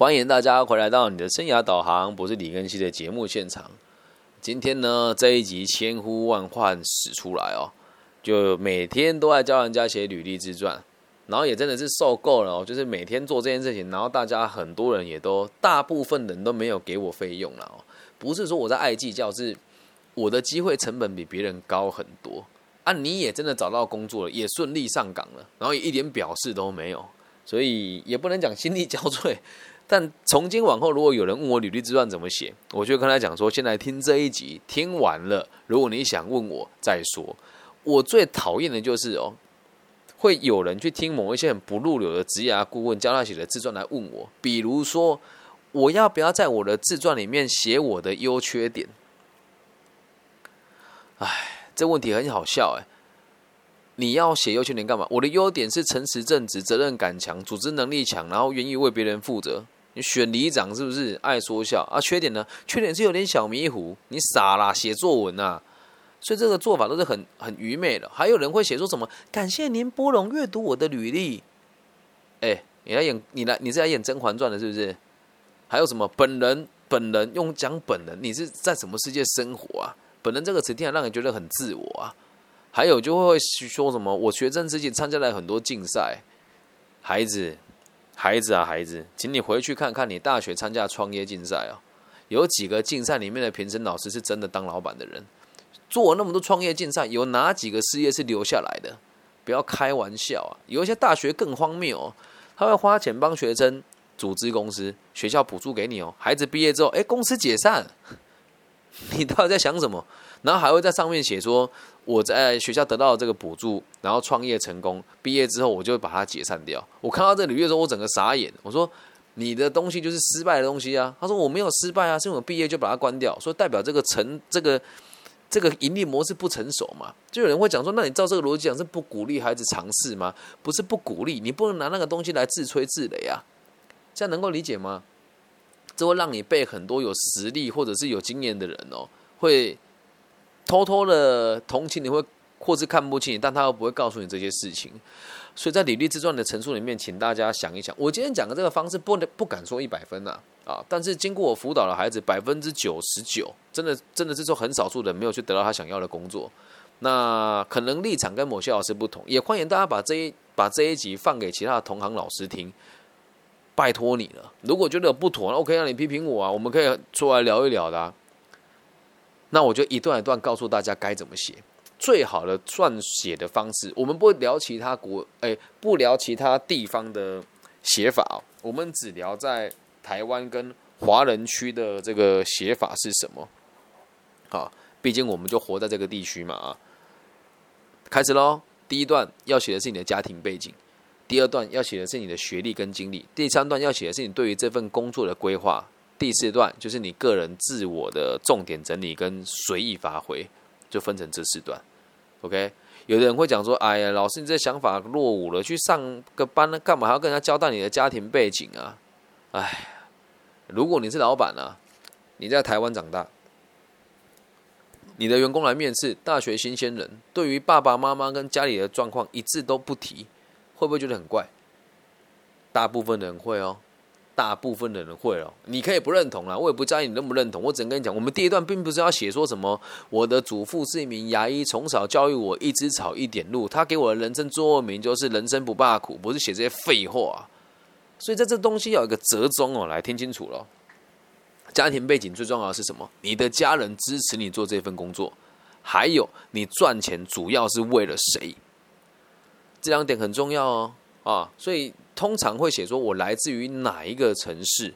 欢迎大家回来到你的生涯导航，不是李根熙的节目现场。今天呢，这一集千呼万唤始出来哦，就每天都在教人家写履历自传，然后也真的是受够了哦，就是每天做这件事情，然后大家很多人也都，大部分人都没有给我费用了哦，不是说我在爱计较，是我的机会成本比别人高很多啊。你也真的找到工作了，也顺利上岗了，然后一点表示都没有，所以也不能讲心力交瘁。但从今往后，如果有人问我履历自传怎么写，我就跟他讲说：先来听这一集，听完了，如果你想问我再说。我最讨厌的就是哦，会有人去听某一些很不入流的职业顾问教他写的自传来问我，比如说我要不要在我的自传里面写我的优缺点？哎，这问题很好笑哎。你要写优缺点干嘛？我的优点是诚实正直、责任感强、组织能力强，然后愿意为别人负责。你选里长是不是爱说笑啊？缺点呢？缺点是有点小迷糊，你傻啦，写作文呐。所以这个做法都是很很愚昧的。还有人会写说什么？感谢您拨冗阅读我的履历。哎，你来演，你来，你是来演《甄嬛传》的，是不是？还有什么本人？本人用讲本人，你是在什么世界生活啊？本人这个词听起来让人觉得很自我啊。还有就会说什么？我学生之前参加了很多竞赛，孩子。孩子啊，孩子，请你回去看看你大学参加创业竞赛啊，有几个竞赛里面的评审老师是真的当老板的人？做那么多创业竞赛，有哪几个事业是留下来的？不要开玩笑啊！有一些大学更荒谬哦，他会花钱帮学生组织公司，学校补助给你哦，孩子毕业之后，哎，公司解散，你到底在想什么？然后还会在上面写说。我在学校得到这个补助，然后创业成功，毕业之后我就把它解散掉。我看到这履历的时候，我整个傻眼。我说：“你的东西就是失败的东西啊！”他说：“我没有失败啊，是因为我毕业就把它关掉，说代表这个成这个这个盈利模式不成熟嘛？”就有人会讲说：“那你照这个逻辑讲，是不鼓励孩子尝试吗？不是不鼓励，你不能拿那个东西来自吹自擂啊！这样能够理解吗？这会让你被很多有实力或者是有经验的人哦会。”偷偷的同情你会，或是看不起你，但他又不会告诉你这些事情。所以在李立自传的陈述里面，请大家想一想，我今天讲的这个方式不能不敢说一百分呐啊！但是经过我辅导的孩子，百分之九十九，真的真的是说很少数人没有去得到他想要的工作。那可能立场跟某些老师不同，也欢迎大家把这一把这一集放给其他的同行老师听。拜托你了，如果觉得有不妥，OK，让你批评我啊，我们可以出来聊一聊的。那我就一段一段告诉大家该怎么写，最好的撰写的方式。我们不聊其他国，哎，不聊其他地方的写法，我们只聊在台湾跟华人区的这个写法是什么。好，毕竟我们就活在这个地区嘛啊。开始喽，第一段要写的是你的家庭背景，第二段要写的是你的学历跟经历，第三段要写的是你对于这份工作的规划。第四段就是你个人自我的重点整理跟随意发挥，就分成这四段。OK，有的人会讲说：“哎呀，老师，你这想法落伍了，去上个班呢，干嘛还要跟人家交代你的家庭背景啊？”哎，如果你是老板呢，你在台湾长大，你的员工来面试，大学新鲜人，对于爸爸妈妈跟家里的状况一字都不提，会不会觉得很怪？大部分人会哦。大部分的人会哦，你可以不认同啦，我也不在意你认不认同。我只能跟你讲，我们第一段并不是要写说什么，我的祖父是一名牙医，从小教育我一枝草一点露，他给我的人生座右铭就是人生不怕苦，不是写这些废话啊。所以在这东西有一个折中哦，来听清楚了。家庭背景最重要的是什么？你的家人支持你做这份工作，还有你赚钱主要是为了谁？这两点很重要哦啊，所以。通常会写说，我来自于哪一个城市？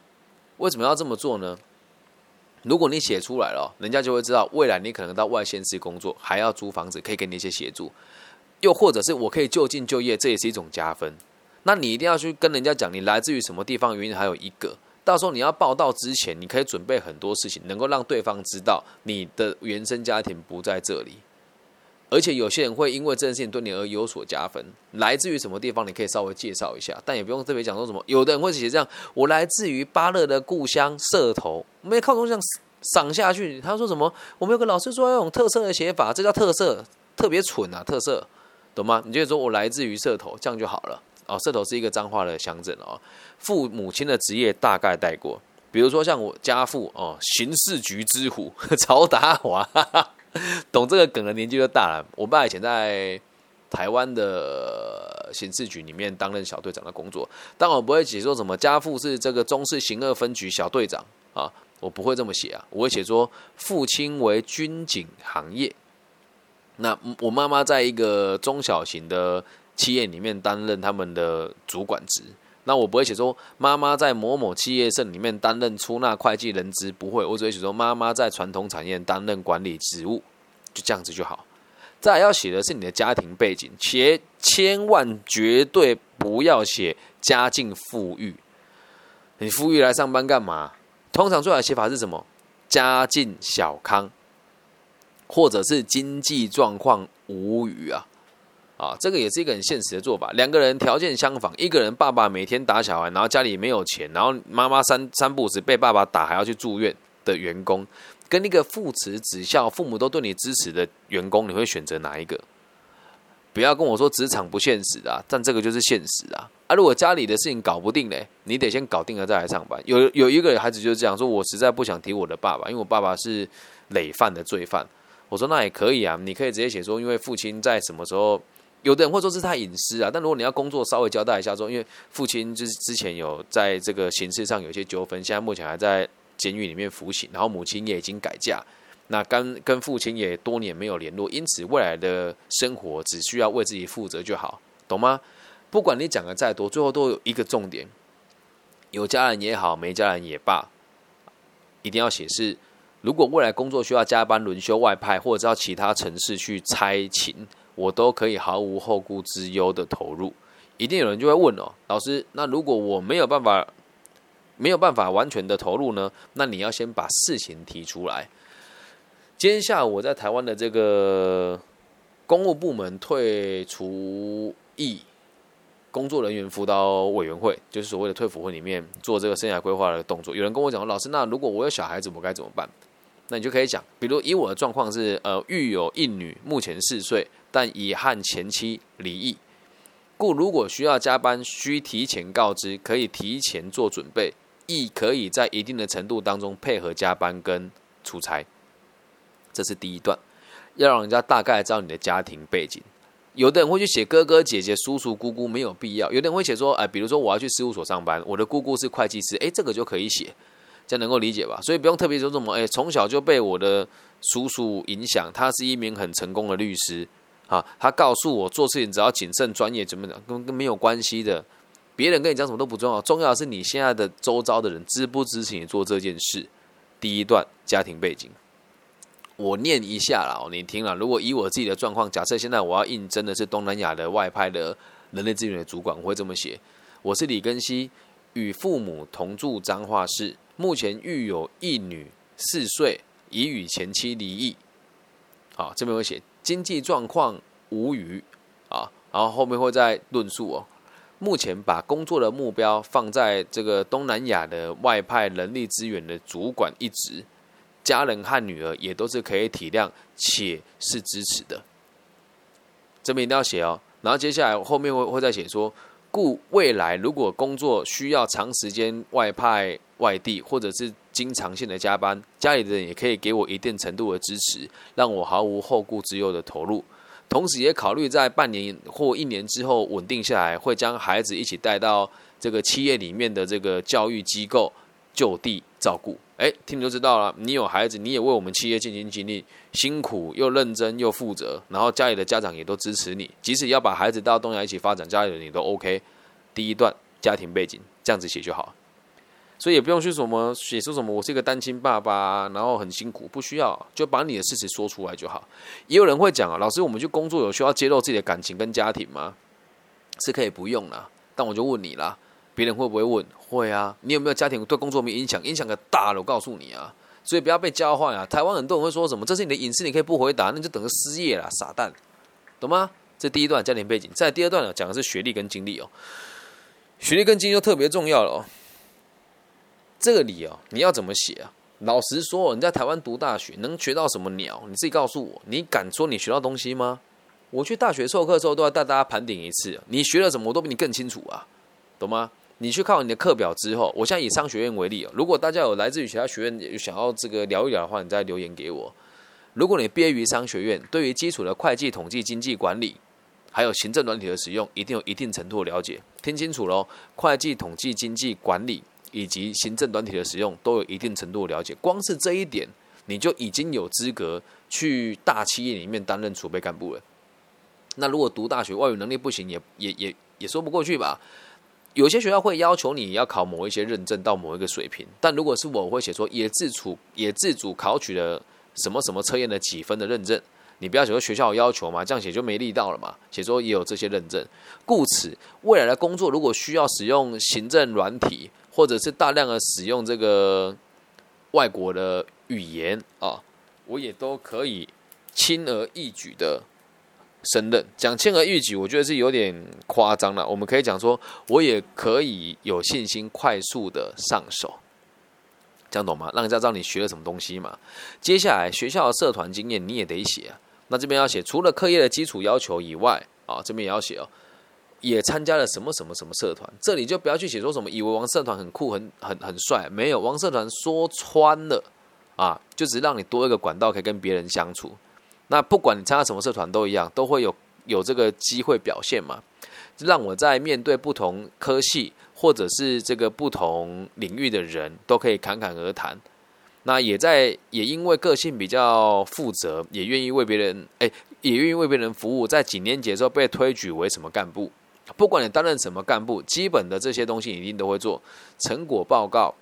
为什么要这么做呢？如果你写出来了，人家就会知道未来你可能到外县市工作，还要租房子，可以给你一些协助。又或者是我可以就近就业，这也是一种加分。那你一定要去跟人家讲，你来自于什么地方？原因还有一个，到时候你要报道之前，你可以准备很多事情，能够让对方知道你的原生家庭不在这里。而且有些人会因为这件事情对你而有所加分，来自于什么地方？你可以稍微介绍一下，但也不用特别讲说什么。有的人会写这样：我来自于巴勒的故乡社头，没靠东这样赏下去。他说什么？我们有个老师说要用特色的写法，这叫特色，特别蠢啊！特色，懂吗？你就说我来自于社头，这样就好了。哦，社头是一个脏话的乡镇哦。父母亲的职业大概带过，比如说像我家父哦，刑事局之虎 曹达华，懂这个梗的年纪就大了。我爸以前在台湾的刑事局里面担任小队长的工作，但我不会写说什么家父是这个中市刑二分局小队长啊，我不会这么写啊，我会写说父亲为军警行业。那我妈妈在一个中小型的企业里面担任他们的主管职，那我不会写说妈妈在某某企业社里面担任出纳会计人资，不会，我只会写说妈妈在传统产业担任管理职务，就这样子就好。再要写的是你的家庭背景，且千万绝对不要写家境富裕。你富裕来上班干嘛？通常最好的写法是什么？家境小康。或者是经济状况无语啊，啊，这个也是一个很现实的做法。两个人条件相仿，一个人爸爸每天打小孩，然后家里没有钱，然后妈妈三三不五时被爸爸打，还要去住院的员工，跟那个父慈子孝、父母都对你支持的员工，你会选择哪一个？不要跟我说职场不现实啊，但这个就是现实啊。啊，如果家里的事情搞不定嘞，你得先搞定了再来上班。有有一个孩子就是这样说，我实在不想提我的爸爸，因为我爸爸是累犯的罪犯。我说那也可以啊，你可以直接写说，因为父亲在什么时候，有的人会说是他隐私啊。但如果你要工作稍微交代一下说，因为父亲就是之前有在这个形式上有些纠纷，现在目前还在监狱里面服刑，然后母亲也已经改嫁，那跟跟父亲也多年没有联络，因此未来的生活只需要为自己负责就好，懂吗？不管你讲的再多，最后都有一个重点，有家人也好，没家人也罢，一定要写是。如果未来工作需要加班、轮休、外派，或者到其他城市去差勤，我都可以毫无后顾之忧的投入。一定有人就会问哦，老师，那如果我没有办法、没有办法完全的投入呢？那你要先把事情提出来。今天下午我在台湾的这个公务部门退除役工作人员辅导委员会，就是所谓的退辅会里面做这个生涯规划的动作。有人跟我讲，老师，那如果我有小孩子，我该怎么办？那你就可以讲，比如以我的状况是，呃，育有一女，目前四岁，但已和前妻离异，故如果需要加班，需提前告知，可以提前做准备，亦可以在一定的程度当中配合加班跟出差。这是第一段，要让人家大概知道你的家庭背景。有的人会去写哥哥姐姐、叔叔姑姑，没有必要。有的人会写说，哎，比如说我要去事务所上班，我的姑姑是会计师，哎，这个就可以写。这样能够理解吧？所以不用特别说什么，哎，从小就被我的叔叔影响，他是一名很成功的律师，啊，他告诉我做事情只要谨慎专业，怎么讲，跟跟没有关系的。别人跟你讲什么都不重要，重要的是你现在的周遭的人支不支持你做这件事。第一段家庭背景，我念一下啦，你听了。如果以我自己的状况，假设现在我要应征的是东南亚的外派的人力资源的主管，我会这么写：我是李根熙，与父母同住彰化市。目前育有一女四岁，已与前妻离异。好，这边会写经济状况无余啊，然后后面会再论述哦。目前把工作的目标放在这个东南亚的外派人力资源的主管一职，家人和女儿也都是可以体谅且是支持的。这边一定要写哦。然后接下来后面会会再写说，故未来如果工作需要长时间外派。外地或者是经常性的加班，家里的人也可以给我一定程度的支持，让我毫无后顾之忧的投入。同时，也考虑在半年或一年之后稳定下来，会将孩子一起带到这个企业里面的这个教育机构就地照顾。哎，听你就知道了，你有孩子，你也为我们企业尽心尽力，辛苦又认真又负责，然后家里的家长也都支持你，即使要把孩子带到东亚一起发展，家里人也都 OK。第一段家庭背景这样子写就好。所以也不用去什么写出什么，我是一个单亲爸爸，然后很辛苦，不需要，就把你的事实说出来就好。也有人会讲啊，老师，我们去工作有需要揭露自己的感情跟家庭吗？是可以不用啦，但我就问你啦，别人会不会问？会啊，你有没有家庭对工作没影响？影响个大了，我告诉你啊，所以不要被教坏啊。台湾很多人会说什么，这是你的隐私，你可以不回答，那就等着失业啦，傻蛋，懂吗？这第一段家庭背景，在第二段呢讲的是学历跟经历哦，学历跟经历就特别重要了哦。这里哦，你要怎么写啊？老实说，你在台湾读大学能学到什么鸟？你自己告诉我，你敢说你学到东西吗？我去大学授课的时候，都要带大家盘点一次，你学了什么，我都比你更清楚啊，懂吗？你去看你的课表之后，我现在以商学院为例哦，如果大家有来自于其他学院想要这个聊一聊的话，你再留言给我。如果你毕业于商学院，对于基础的会计、统计、经济管理，还有行政软体的使用，一定有一定程度的了解。听清楚喽，会计、统计、经济管理以及行政软体的使用，都有一定程度的了解。光是这一点，你就已经有资格去大企业里面担任储备干部了。那如果读大学外语能力不行，也也也也说不过去吧？有些学校会要求你要考某一些认证到某一个水平，但如果是我会写说也自主也自主考取了什么什么测验的几分的认证，你不要写说学校有要求嘛，这样写就没力道了嘛。写说也有这些认证，故此未来的工作如果需要使用行政软体，或者是大量的使用这个外国的语言啊，我也都可以轻而易举的。胜任讲轻而易举，我觉得是有点夸张了。我们可以讲说，我也可以有信心快速的上手，这样懂吗？让人家知道你学了什么东西嘛。接下来学校的社团经验你也得写啊。那这边要写，除了课业的基础要求以外啊，这边也要写哦，也参加了什么什么什么社团。这里就不要去写说什么以为王社团很酷很很很帅，没有王社团说穿了啊，就只让你多一个管道可以跟别人相处。那不管你参加什么社团都一样，都会有有这个机会表现嘛，让我在面对不同科系或者是这个不同领域的人都可以侃侃而谈。那也在也因为个性比较负责，也愿意为别人哎，也愿意为别人服务。在几年级的时候被推举为什么干部？不管你担任什么干部，基本的这些东西一定都会做成果报告，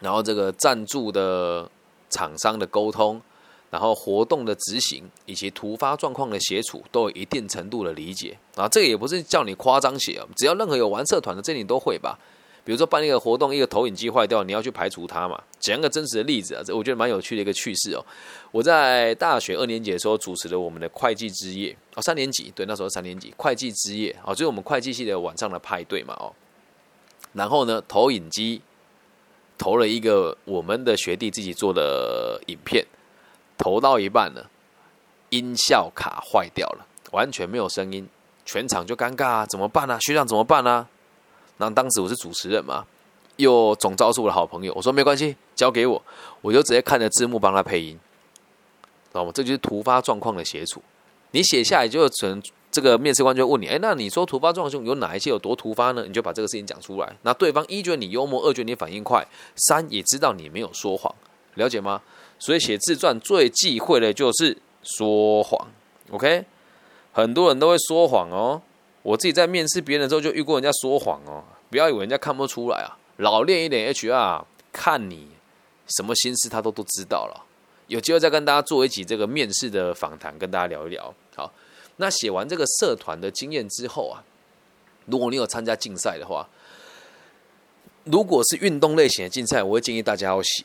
然后这个赞助的厂商的沟通。然后活动的执行以及突发状况的协处都有一定程度的理解啊，这个也不是叫你夸张写，只要任何有玩社团的，这你都会吧。比如说办一个活动，一个投影机坏掉，你要去排除它嘛。讲个真实的例子啊，这我觉得蛮有趣的一个趣事哦。我在大学二年级的时候主持了我们的会计之夜哦，三年级对，那时候三年级会计之夜哦，就是我们会计系的晚上的派对嘛哦。然后呢，投影机投了一个我们的学弟自己做的影片。投到一半了，音效卡坏掉了，完全没有声音，全场就尴尬啊！怎么办呢？学长怎么办呢？那当时我是主持人嘛，又总招是我的好朋友，我说没关系，交给我，我就直接看着字幕帮他配音，知道吗？这就是突发状况的协助。你写下来就成这个面试官就问你，哎，那你说突发状况有哪一些有多突发呢？你就把这个事情讲出来。那对方一觉得你幽默，二觉得你反应快，三也知道你没有说谎，了解吗？所以写自传最忌讳的就是说谎，OK？很多人都会说谎哦。我自己在面试别人的时候就遇过人家说谎哦。不要以为人家看不出来啊，老练一点 HR，看你什么心思他都都知道了。有机会再跟大家做一集这个面试的访谈，跟大家聊一聊。好，那写完这个社团的经验之后啊，如果你有参加竞赛的话，如果是运动类型的竞赛，我会建议大家要写。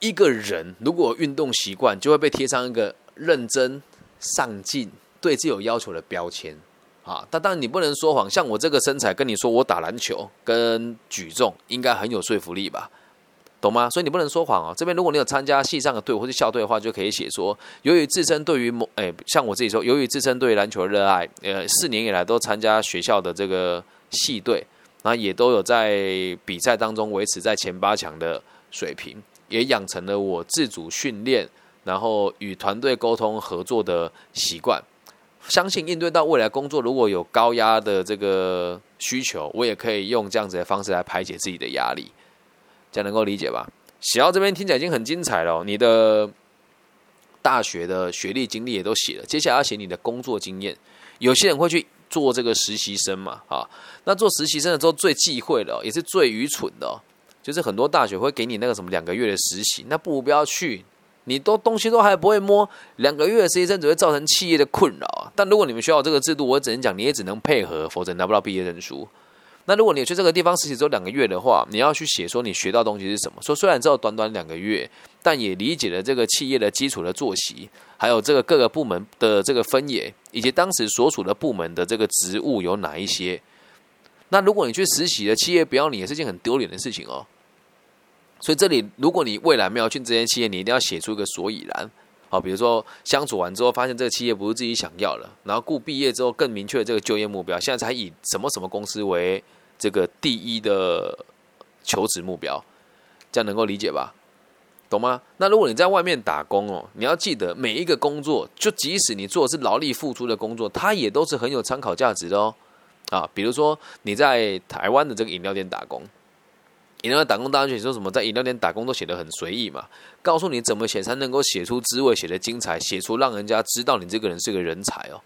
一个人如果运动习惯，就会被贴上一个认真、上进、对自己有要求的标签啊。但当然你不能说谎，像我这个身材跟你说我打篮球跟举重应该很有说服力吧？懂吗？所以你不能说谎哦。这边如果你有参加系上的队或者校队的话，就可以写说，由于自身对于某诶，像我自己说，由于自身对篮球热爱，呃，四年以来都参加学校的这个系队，那也都有在比赛当中维持在前八强的水平。也养成了我自主训练，然后与团队沟通合作的习惯。相信应对到未来工作，如果有高压的这个需求，我也可以用这样子的方式来排解自己的压力。这样能够理解吧？写到这边听起来已经很精彩了。你的大学的学历经历也都写了，接下来要写你的工作经验。有些人会去做这个实习生嘛？啊，那做实习生的时候最忌讳的，也是最愚蠢的。就是很多大学会给你那个什么两个月的实习，那不如不要去。你都东西都还不会摸，两个月的实习生只会造成企业的困扰。但如果你们需要这个制度，我只能讲你也只能配合，否则拿不到毕业证书。那如果你去这个地方实习只有两个月的话，你要去写说你学到东西是什么。说虽然只有短短两个月，但也理解了这个企业的基础的作息，还有这个各个部门的这个分野，以及当时所属的部门的这个职务有哪一些。那如果你去实习的企业不要你，也是件很丢脸的事情哦。所以这里，如果你未来没有去这些企业，你一定要写出一个所以然。好，比如说相处完之后，发现这个企业不是自己想要了，然后故毕业之后更明确这个就业目标，现在才以什么什么公司为这个第一的求职目标，这样能够理解吧？懂吗？那如果你在外面打工哦，你要记得每一个工作，就即使你做的是劳力付出的工作，它也都是很有参考价值的哦。啊，比如说你在台湾的这个饮料店打工，饮料店打工，大家写说什么？在饮料店打工都写的很随意嘛，告诉你怎么写才能够写出滋味，写的精彩，写出让人家知道你这个人是个人才哦。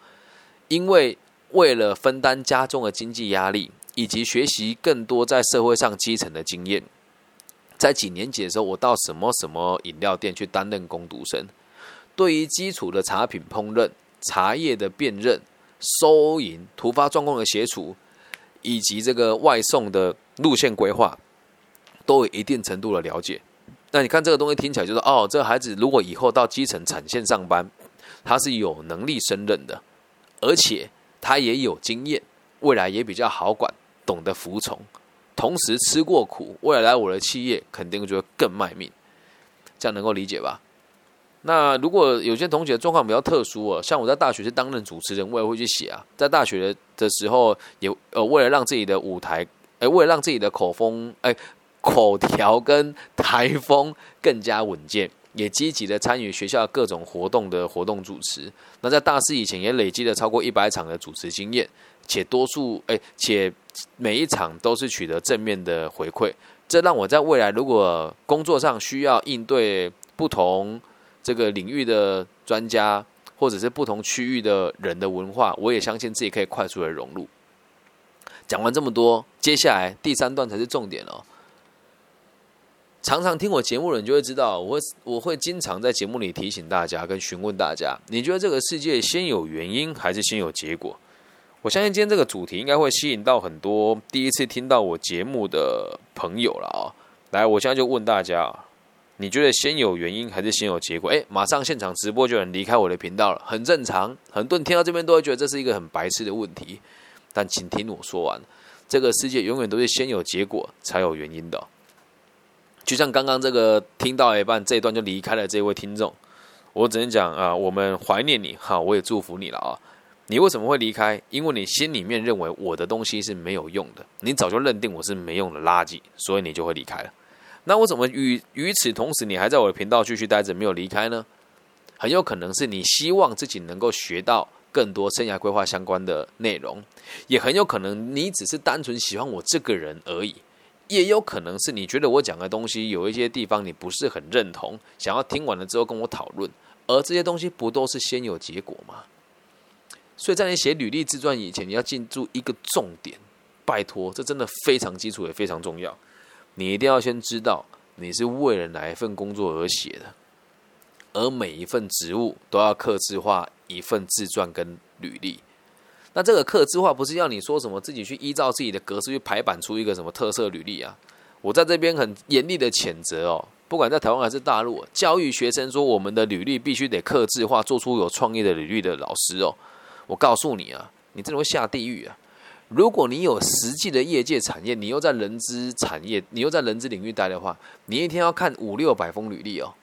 因为为了分担家中的经济压力，以及学习更多在社会上基层的经验，在几年级的时候，我到什么什么饮料店去担任工读生，对于基础的茶品烹饪、茶叶的辨认。收银、突发状况的协助，以及这个外送的路线规划，都有一定程度的了解。那你看这个东西听起来就是哦，这孩子如果以后到基层产线上班，他是有能力胜任的，而且他也有经验，未来也比较好管，懂得服从，同时吃过苦，未来来我的企业肯定就会更卖命。这样能够理解吧？那如果有些同学状况比较特殊哦，像我在大学是担任主持人，我也会去写啊。在大学的时候，也呃为了让自己的舞台，哎，为了让自己的口风，哎，口条跟台风更加稳健，也积极的参与学校各种活动的活动主持。那在大四以前，也累积了超过一百场的主持经验，且多数哎，且每一场都是取得正面的回馈。这让我在未来如果工作上需要应对不同。这个领域的专家，或者是不同区域的人的文化，我也相信自己可以快速的融入。讲完这么多，接下来第三段才是重点哦。常常听我节目的人就会知道，我会我会经常在节目里提醒大家，跟询问大家：你觉得这个世界先有原因还是先有结果？我相信今天这个主题应该会吸引到很多第一次听到我节目的朋友了啊！来，我现在就问大家。你觉得先有原因还是先有结果？哎，马上现场直播就能离开我的频道了，很正常。很多人听到这边都会觉得这是一个很白痴的问题，但请听我说完。这个世界永远都是先有结果才有原因的。就像刚刚这个听到一半这一段就离开了这位听众，我只能讲啊，我们怀念你哈，我也祝福你了啊。你为什么会离开？因为你心里面认为我的东西是没有用的，你早就认定我是没用的垃圾，所以你就会离开了。那我怎么与与此同时，你还在我的频道继续待着，没有离开呢？很有可能是你希望自己能够学到更多生涯规划相关的内容，也很有可能你只是单纯喜欢我这个人而已，也有可能是你觉得我讲的东西有一些地方你不是很认同，想要听完了之后跟我讨论，而这些东西不都是先有结果吗？所以在你写履历自传以前，你要记住一个重点，拜托，这真的非常基础也非常重要。你一定要先知道你是为了哪一份工作而写的，而每一份职务都要刻字化一份自传跟履历。那这个刻字化不是要你说什么自己去依照自己的格式去排版出一个什么特色履历啊？我在这边很严厉的谴责哦，不管在台湾还是大陆，教育学生说我们的履历必须得刻字化，做出有创意的履历的老师哦，我告诉你啊，你真的会下地狱啊！如果你有实际的业界产业，你又在人资产业，你又在人资领域待的话，你一天要看五六百封履历哦。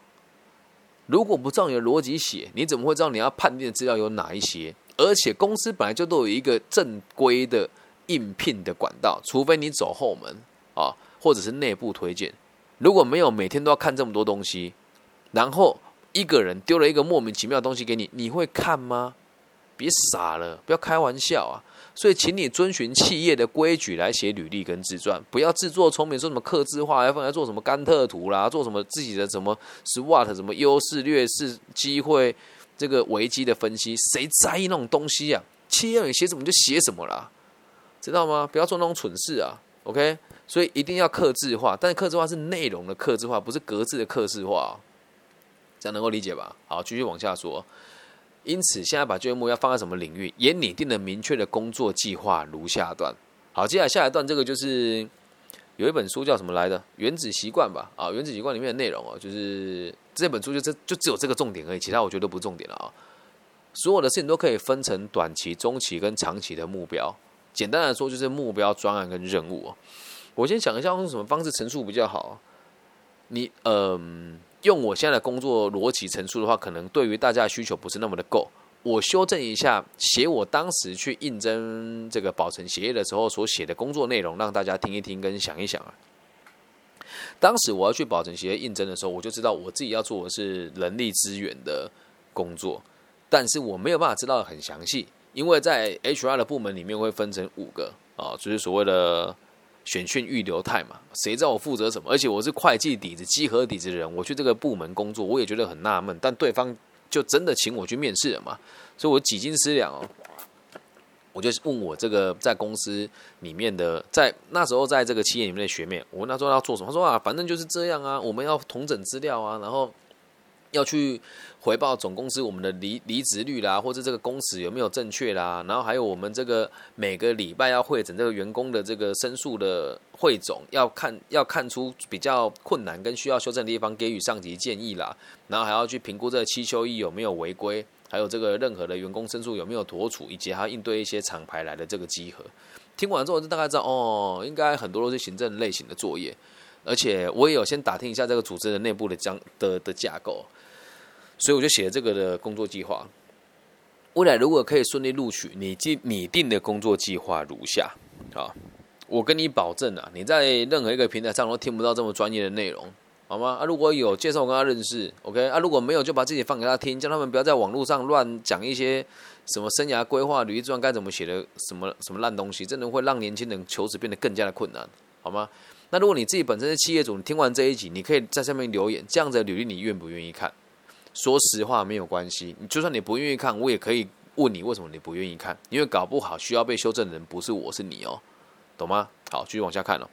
如果不照你的逻辑写，你怎么会知道你要判定的资料有哪一些？而且公司本来就都有一个正规的应聘的管道，除非你走后门啊，或者是内部推荐。如果没有每天都要看这么多东西，然后一个人丢了一个莫名其妙的东西给你，你会看吗？别傻了，不要开玩笑啊！所以，请你遵循企业的规矩来写履历跟自传，不要自作聪明，说什么刻字化，要放来做什么甘特图啦，做什么自己的什么 SWOT 什么优势、劣势、机会，这个危机的分析，谁在意那种东西啊？企业你写什么就写什么啦，知道吗？不要做那种蠢事啊！OK，所以一定要克制化，但是克制化是内容的克制化，不是格字的克制化，这样能够理解吧？好，继续往下说。因此，现在把就业目标放在什么领域，也拟定了明确的工作计划，如下段。好，接下来下一段，这个就是有一本书叫什么来的《原子习惯》吧？啊，《原子习惯》里面的内容哦，就是这本书就这就只有这个重点而已，其他我觉得都不重点了啊。所有的事情都可以分成短期、中期跟长期的目标。简单来说，就是目标、专案跟任务。我先想一下用什么方式陈述比较好。你嗯。用我现在的工作逻辑陈述的话，可能对于大家的需求不是那么的够。我修正一下，写我当时去应征这个保存协议的时候所写的工作内容，让大家听一听跟想一想啊。当时我要去保存协应征的时候，我就知道我自己要做的是人力资源的工作，但是我没有办法知道的很详细，因为在 HR 的部门里面会分成五个啊，就是所谓的选训预留态嘛，谁知道我负责什么？而且我是会计底子、稽核底子的人，我去这个部门工作，我也觉得很纳闷，但对方。就真的请我去面试了嘛？所以我几斤思量哦，我就问我这个在公司里面的，在那时候在这个企业里面的学妹，我问她说要做什么？他说啊，反正就是这样啊，我们要统整资料啊，然后。要去回报总公司我们的离离职率啦，或者这个工时有没有正确啦，然后还有我们这个每个礼拜要会诊这个员工的这个申诉的汇总，要看要看出比较困难跟需要修正的地方，给予上级建议啦，然后还要去评估这个七休一有没有违规，还有这个任何的员工申诉有没有妥处，以及还要应对一些厂牌来的这个集合。听完之后就大概知道哦，应该很多都是行政类型的作业，而且我也有先打听一下这个组织的内部的将的的架构。所以我就写了这个的工作计划。未来如果可以顺利录取，你定拟定的工作计划如下：啊，我跟你保证啊，你在任何一个平台上都听不到这么专业的内容，好吗？啊，如果有介绍，我跟他认识，OK？啊，如果没有，就把自己放给他听，叫他们不要在网络上乱讲一些什么生涯规划、履历传该怎么写的什么什么烂东西，真的会让年轻人求职变得更加的困难，好吗？那如果你自己本身是企业主，你听完这一集，你可以在下面留言，这样子的履历你愿不愿意看？说实话没有关系，你就算你不愿意看，我也可以问你为什么你不愿意看，因为搞不好需要被修正的人不是我是你哦，懂吗？好，继续往下看了。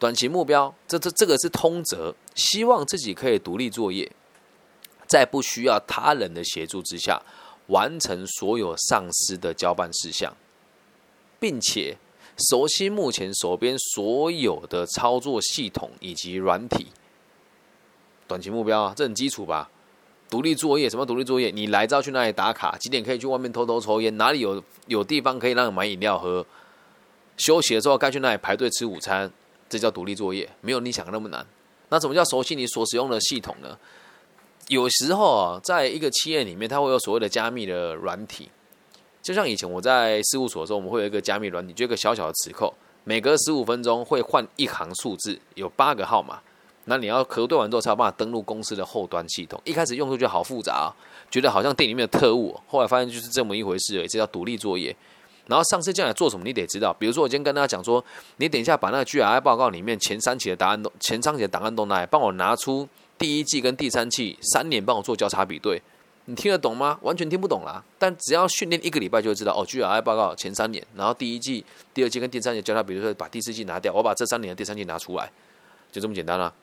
短期目标，这这这个是通则，希望自己可以独立作业，在不需要他人的协助之下，完成所有上司的交办事项，并且熟悉目前手边所有的操作系统以及软体。短期目标啊，这很基础吧？独立作业？什么独立作业？你来知道去那里打卡？几点可以去外面偷偷抽烟？哪里有有地方可以让你买饮料喝？休息的时候该去哪里排队吃午餐？这叫独立作业，没有你想的那么难。那什么叫熟悉你所使用的系统呢？有时候啊，在一个企业里面，它会有所谓的加密的软体。就像以前我在事务所的时候，我们会有一个加密软体，就一个小小的磁扣，每隔十五分钟会换一行数字，有八个号码。那你要核对完之后才有办法登录公司的后端系统。一开始用户觉得好复杂，觉得好像店里面的特务。后来发现就是这么一回事而已，这叫独立作业。然后上次将来做什么，你得知道。比如说，我今天跟大家讲说，你等一下把那个 GRI 报告里面前三期的答案都前三期的档案都拿来，帮我拿出第一季跟第三期三年，帮我做交叉比对。你听得懂吗？完全听不懂啦。但只要训练一个礼拜，就会知道哦。GRI 报告前三年，然后第一季、第二季跟第三季交叉比对，把第四季拿掉，我把这三年的第三季拿出来，就这么简单了。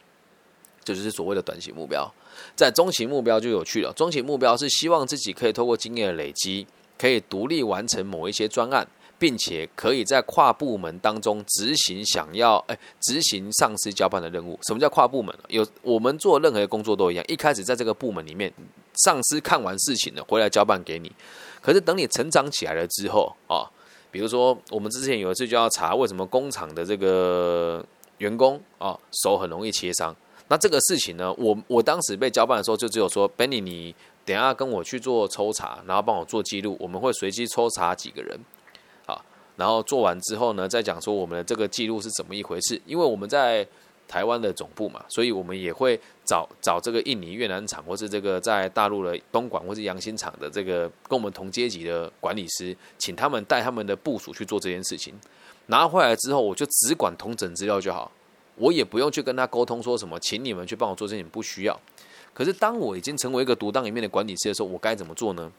这就是所谓的短期目标，在中期目标就有趣了。中期目标是希望自己可以透过经验的累积，可以独立完成某一些专案，并且可以在跨部门当中执行想要哎执行上司交办的任务。什么叫跨部门？有我们做任何工作都一样，一开始在这个部门里面，上司看完事情了回来交办给你。可是等你成长起来了之后啊，比如说我们之前有一次就要查为什么工厂的这个员工啊手很容易切伤。那这个事情呢，我我当时被交办的时候，就只有说，Benny，你等下跟我去做抽查，然后帮我做记录，我们会随机抽查几个人，啊，然后做完之后呢，再讲说我们的这个记录是怎么一回事。因为我们在台湾的总部嘛，所以我们也会找找这个印尼、越南厂，或是这个在大陆的东莞或是阳新厂的这个跟我们同阶级的管理师，请他们带他们的部署去做这件事情。拿回来之后，我就只管同整资料就好。我也不用去跟他沟通，说什么，请你们去帮我做这件事情，不需要。可是当我已经成为一个独当一面的管理师的时候，我该怎么做呢？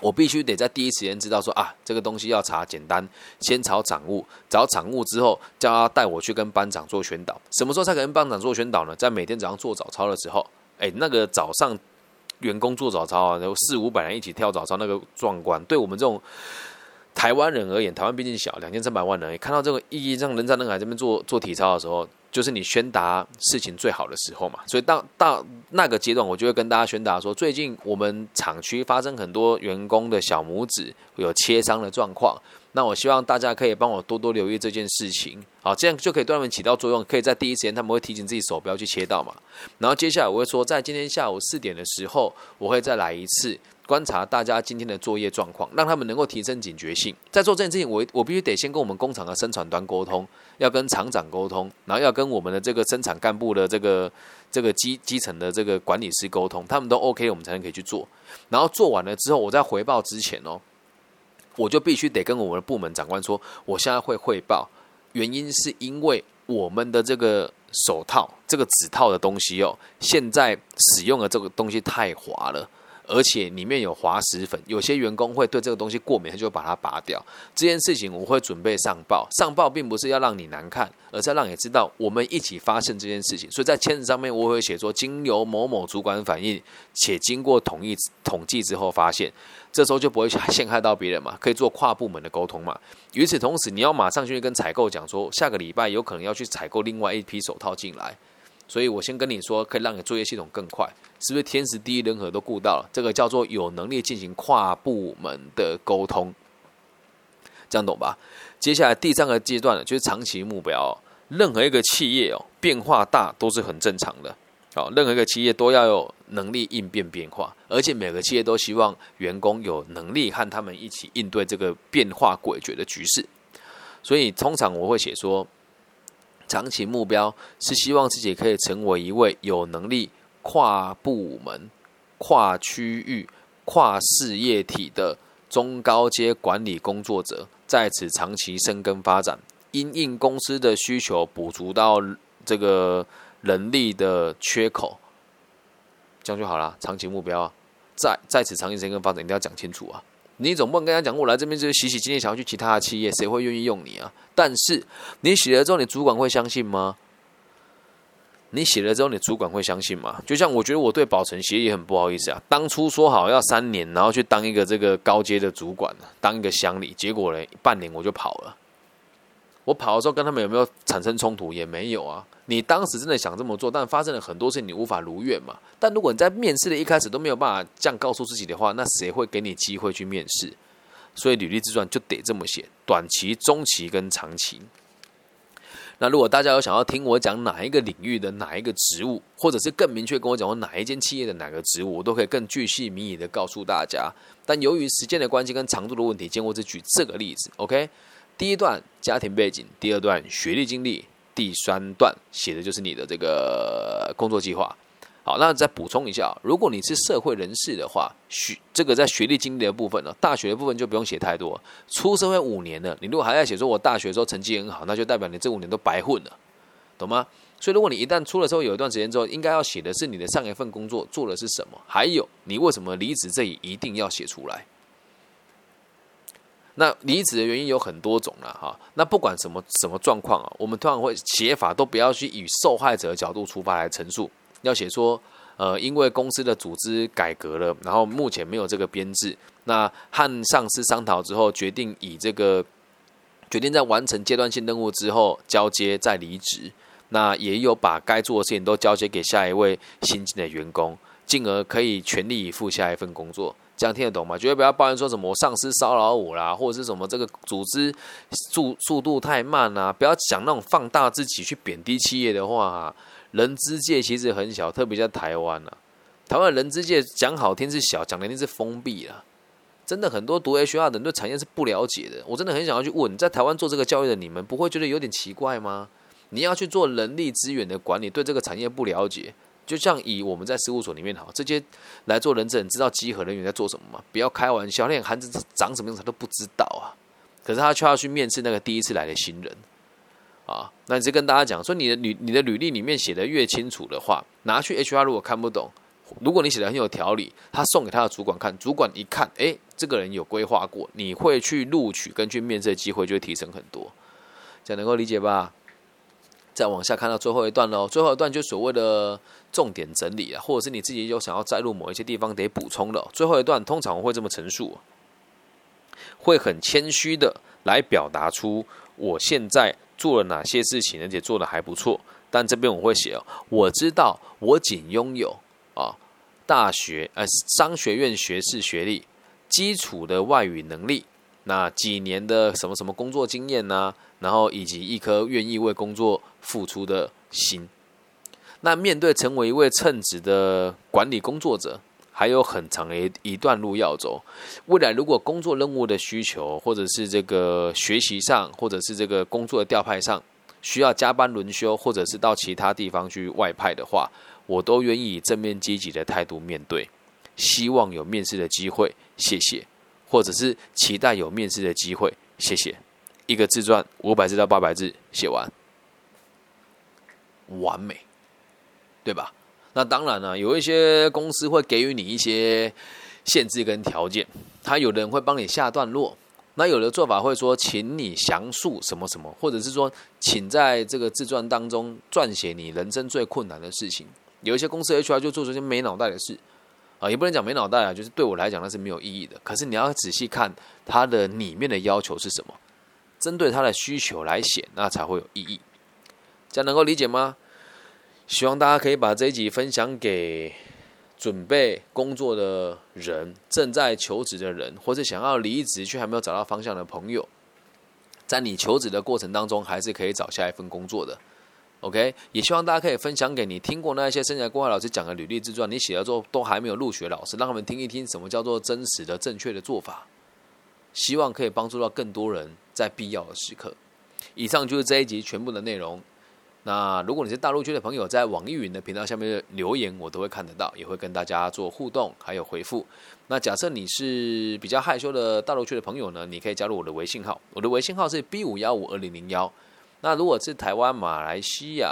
我必须得在第一时间知道说啊，这个东西要查简单，先找掌务，找掌务之后，叫他带我去跟班长做宣导。什么时候才跟班长做宣导呢？在每天早上做早操的时候，哎，那个早上员工做早操啊，然后四五百人一起跳早操，那个壮观，对我们这种。台湾人而言，台湾毕竟小，两千三百万人，看到这个意义，让人在人海这边做做体操的时候，就是你宣达事情最好的时候嘛。所以到到那个阶段，我就会跟大家宣达说，最近我们厂区发生很多员工的小拇指有切伤的状况，那我希望大家可以帮我多多留意这件事情，好，这样就可以对他们起到作用，可以在第一时间他们会提醒自己手不要去切到嘛。然后接下来我会说，在今天下午四点的时候，我会再来一次观察大家今天的作业状况，让他们能够提升警觉性。在做这件事情，我我必须得先跟我们工厂的生产端沟通，要跟厂长沟通，然后要跟我们的这个生产干部的这个这个基基层的这个管理师沟通，他们都 OK，我们才能可以去做。然后做完了之后，我在回报之前哦。我就必须得跟我们的部门长官说，我现在会汇报，原因是因为我们的这个手套，这个指套的东西哦，现在使用的这个东西太滑了。而且里面有滑石粉，有些员工会对这个东西过敏，他就把它拔掉。这件事情我会准备上报，上报并不是要让你难看，而是要让你知道我们一起发生这件事情。所以在签字上面我会写说，经由某某主管反映，且经过统一统计之后发现，这时候就不会陷害到别人嘛，可以做跨部门的沟通嘛。与此同时，你要马上去跟采购讲说，下个礼拜有可能要去采购另外一批手套进来。所以我先跟你说，可以让你作业系统更快，是不是天时地利人和都顾到了？这个叫做有能力进行跨部门的沟通，这样懂吧？接下来第三个阶段呢，就是长期目标。任何一个企业哦，变化大都是很正常的。好，任何一个企业都要有能力应变变化，而且每个企业都希望员工有能力和他们一起应对这个变化诡谲的局势。所以通常我会写说。长期目标是希望自己可以成为一位有能力跨部门、跨区域、跨事业体的中高阶管理工作者，在此长期生根发展，因应公司的需求，补足到这个人力的缺口，这样就好了。长期目标啊在在此长期生根发展，一定要讲清楚啊！你总不能跟他讲，我来这边就是洗洗经验，想要去其他的企业，谁会愿意用你啊？但是你洗了之后，你主管会相信吗？你写了之后，你主管会相信吗？就像我觉得我对宝成协议很不好意思啊，当初说好要三年，然后去当一个这个高阶的主管，当一个乡里，结果呢，半年我就跑了。我跑的时候跟他们有没有产生冲突？也没有啊。你当时真的想这么做，但发生了很多事，你无法如愿嘛。但如果你在面试的一开始都没有办法这样告诉自己的话，那谁会给你机会去面试？所以履历自传就得这么写：短期、中期跟长期。那如果大家有想要听我讲哪一个领域的哪一个职务，或者是更明确跟我讲我哪一间企业的哪个职务，我都可以更具细迷的告诉大家。但由于时间的关系跟长度的问题，今天我只举这个例子。OK，第一段家庭背景，第二段学历经历。第三段写的就是你的这个工作计划。好，那再补充一下，如果你是社会人士的话，学这个在学历经历的部分呢，大学的部分就不用写太多。出社会五年了，你如果还在写说我大学的时候成绩很好，那就代表你这五年都白混了，懂吗？所以如果你一旦出了之后有一段时间之后，应该要写的是你的上一份工作做的是什么，还有你为什么离职，这也一定要写出来。那离职的原因有很多种了哈，那不管什么什么状况啊，我们通常会写法都不要去以受害者的角度出发来陈述，要写说，呃，因为公司的组织改革了，然后目前没有这个编制，那和上司商讨之后，决定以这个决定在完成阶段性任务之后交接再离职，那也有把该做的事情都交接给下一位新进的员工，进而可以全力以赴下一份工作。这样听得懂吗？绝对不要抱怨说什么我上司骚扰我啦，或者是什么这个组织速速度太慢啊！不要讲那种放大自己去贬低企业的话。人之界其实很小，特别在台湾啊。台湾人之界讲好听是小，讲难听是封闭啊。真的很多读 HR 的人对产业是不了解的。我真的很想要去问，在台湾做这个教育的你们，不会觉得有点奇怪吗？你要去做人力资源的管理，对这个产业不了解。就像以我们在事务所里面好，这些来做人证，知道集合人员在做什么吗？不要开玩笑，连孩子长什么样子都不知道啊！可是他却要去面试那个第一次来的新人啊！那你是跟大家讲说，你的履你的履历里面写的越清楚的话，拿去 HR 如果看不懂，如果你写的很有条理，他送给他的主管看，主管一看，哎，这个人有规划过，你会去录取跟去面试的机会就会提升很多，这样能够理解吧？再往下看到最后一段喽，最后一段就所谓的重点整理啊，或者是你自己有想要摘录某一些地方得补充的。最后一段通常我会这么陈述，会很谦虚的来表达出我现在做了哪些事情，而且做的还不错。但这边我会写哦，我知道我仅拥有啊大学呃商学院学士学历，基础的外语能力，那几年的什么什么工作经验呢？然后以及一颗愿意为工作付出的心。那面对成为一位称职的管理工作者，还有很长的一一段路要走。未来如果工作任务的需求，或者是这个学习上，或者是这个工作的调派上，需要加班轮休，或者是到其他地方去外派的话，我都愿意以正面积极的态度面对。希望有面试的机会，谢谢；或者是期待有面试的机会，谢谢。一个自传五百字到八百字写完，完美。对吧？那当然了，有一些公司会给予你一些限制跟条件，他有的人会帮你下段落，那有的做法会说，请你详述什么什么，或者是说，请在这个自传当中撰写你人生最困难的事情。有一些公司 HR 就做这些没脑袋的事啊，也不能讲没脑袋啊，就是对我来讲那是没有意义的。可是你要仔细看它的里面的要求是什么，针对他的需求来写，那才会有意义。这样能够理解吗？希望大家可以把这一集分享给准备工作的人、正在求职的人，或者想要离职却还没有找到方向的朋友。在你求职的过程当中，还是可以找下一份工作的。OK，也希望大家可以分享给你听过那些生涯规划老师讲的履历自传，你写了之后都还没有入学老师，让他们听一听什么叫做真实的、正确的做法。希望可以帮助到更多人在必要的时刻。以上就是这一集全部的内容。那如果你是大陆区的朋友，在网易云的频道下面留言，我都会看得到，也会跟大家做互动，还有回复。那假设你是比较害羞的大陆区的朋友呢，你可以加入我的微信号，我的微信号是 B 五幺五二零零幺。那如果是台湾、马来西亚、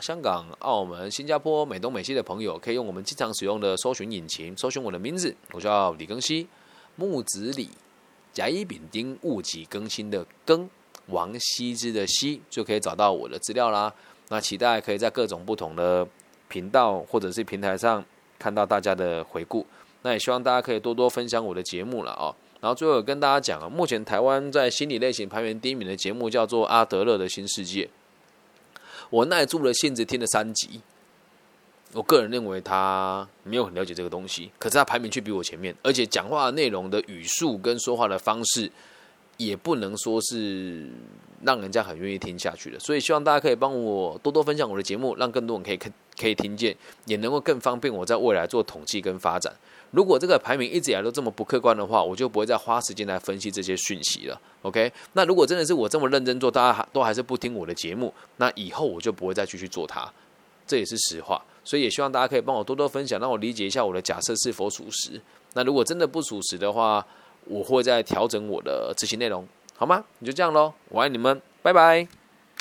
香港、澳门、新加坡、美东、美西的朋友，可以用我们经常使用的搜寻引擎，搜寻我的名字，我叫李更新，木子李，甲乙丙丁戊己更新的更。王羲之的羲就可以找到我的资料啦。那期待可以在各种不同的频道或者是平台上看到大家的回顾。那也希望大家可以多多分享我的节目了哦。然后最后跟大家讲啊，目前台湾在心理类型排名第一名的节目叫做阿德勒的新世界。我耐住了性子听了三集，我个人认为他没有很了解这个东西，可是他排名却比我前面，而且讲话内容的语速跟说话的方式。也不能说是让人家很愿意听下去的，所以希望大家可以帮我多多分享我的节目，让更多人可以可可以听见，也能够更方便我在未来做统计跟发展。如果这个排名一直以来都这么不客观的话，我就不会再花时间来分析这些讯息了。OK，那如果真的是我这么认真做，大家都还是不听我的节目，那以后我就不会再继续做它，这也是实话。所以也希望大家可以帮我多多分享，让我理解一下我的假设是否属实。那如果真的不属实的话，我会再调整我的执行内容，好吗？你就这样喽，我爱你们，拜拜。